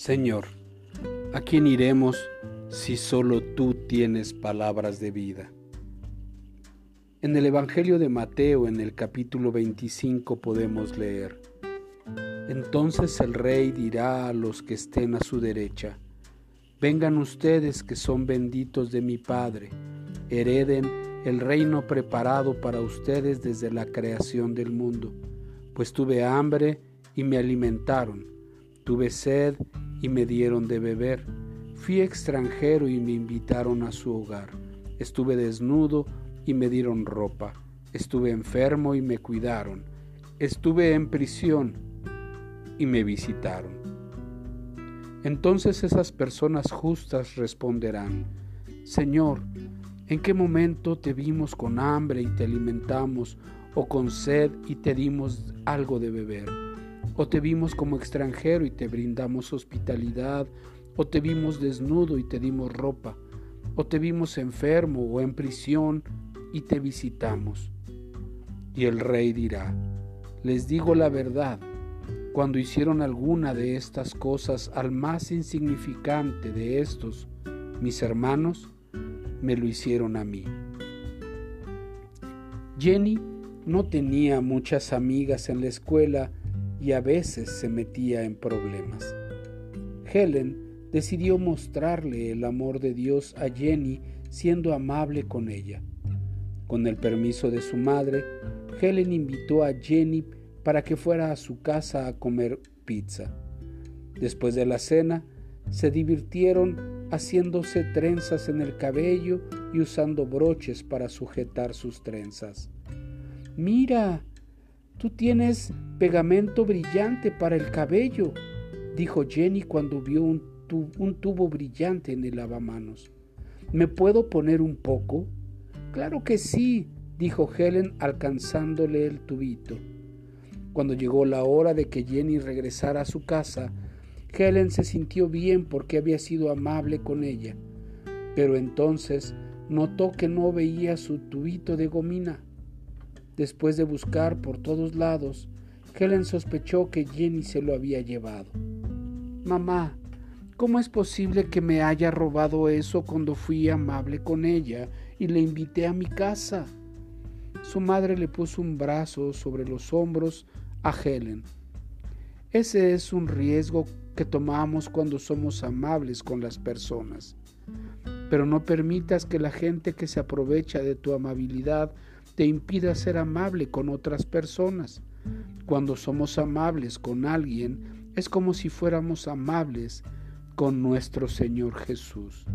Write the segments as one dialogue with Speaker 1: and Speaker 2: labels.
Speaker 1: Señor, ¿a quién iremos si solo tú tienes palabras de vida? En el Evangelio de Mateo, en el capítulo 25, podemos leer, Entonces el rey dirá a los que estén a su derecha, Vengan ustedes que son benditos de mi Padre, hereden el reino preparado para ustedes desde la creación del mundo, pues tuve hambre y me alimentaron, tuve sed y me dieron de beber. Fui extranjero y me invitaron a su hogar. Estuve desnudo y me dieron ropa. Estuve enfermo y me cuidaron. Estuve en prisión y me visitaron. Entonces esas personas justas responderán, Señor, ¿en qué momento te vimos con hambre y te alimentamos, o con sed y te dimos algo de beber? O te vimos como extranjero y te brindamos hospitalidad, o te vimos desnudo y te dimos ropa, o te vimos enfermo o en prisión y te visitamos. Y el rey dirá, les digo la verdad, cuando hicieron alguna de estas cosas al más insignificante de estos, mis hermanos, me lo hicieron a mí. Jenny no tenía muchas amigas en la escuela y a veces se metía en problemas. Helen decidió mostrarle el amor de Dios a Jenny siendo amable con ella. Con el permiso de su madre, Helen invitó a Jenny para que fuera a su casa a comer pizza. Después de la cena, se divirtieron haciéndose trenzas en el cabello y usando broches para sujetar sus trenzas. Mira, Tú tienes pegamento brillante para el cabello, dijo Jenny cuando vio un, tubo brillante en el lavamanos. ¿Me puedo poner un poco? Claro que sí, dijo Helen alcanzándole el tubito. Cuando llegó la hora de que Jenny regresara a su casa, Helen se sintió bien porque había sido amable con ella, pero entonces notó que no veía su tubito de gomina. Después de buscar por todos lados, Helen sospechó que Jenny se lo había llevado. Mamá, ¿cómo es posible que me haya robado eso cuando fui amable con ella y le invité a mi casa? Su madre le puso un brazo sobre los hombros a Helen. Ese es un riesgo que tomamos cuando somos amables con las personas. Pero no permitas que la gente que se aprovecha de tu amabilidad te impida ser amable con otras personas. Cuando somos amables con alguien, es como si fuéramos amables con nuestro Señor Jesús.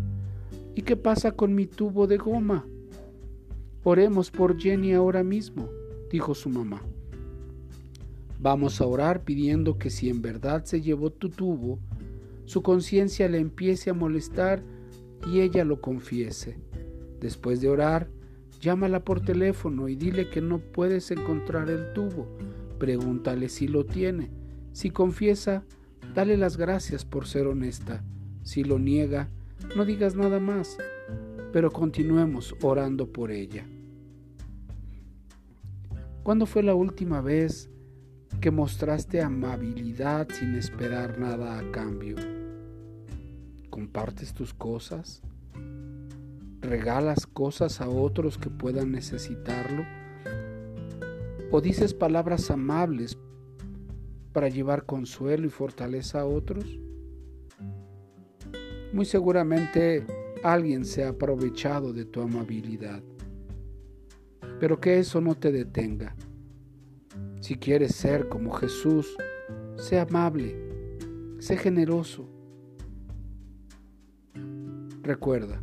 Speaker 1: ¿Y qué pasa con mi tubo de goma? Oremos por Jenny ahora mismo, dijo su mamá. Vamos a orar pidiendo que si en verdad se llevó tu tubo, su conciencia le empiece a molestar y ella lo confiese. Después de orar, Llámala por teléfono y dile que no puedes encontrar el tubo. Pregúntale si lo tiene. Si confiesa, dale las gracias por ser honesta. Si lo niega, no digas nada más, pero continuemos orando por ella. ¿Cuándo fue la última vez que mostraste amabilidad sin esperar nada a cambio? ¿Compartes tus cosas? Regalas cosas a otros que puedan necesitarlo? ¿O dices palabras amables para llevar consuelo y fortaleza a otros? Muy seguramente alguien se ha aprovechado de tu amabilidad, pero que eso no te detenga. Si quieres ser como Jesús, sé amable, sé generoso. Recuerda,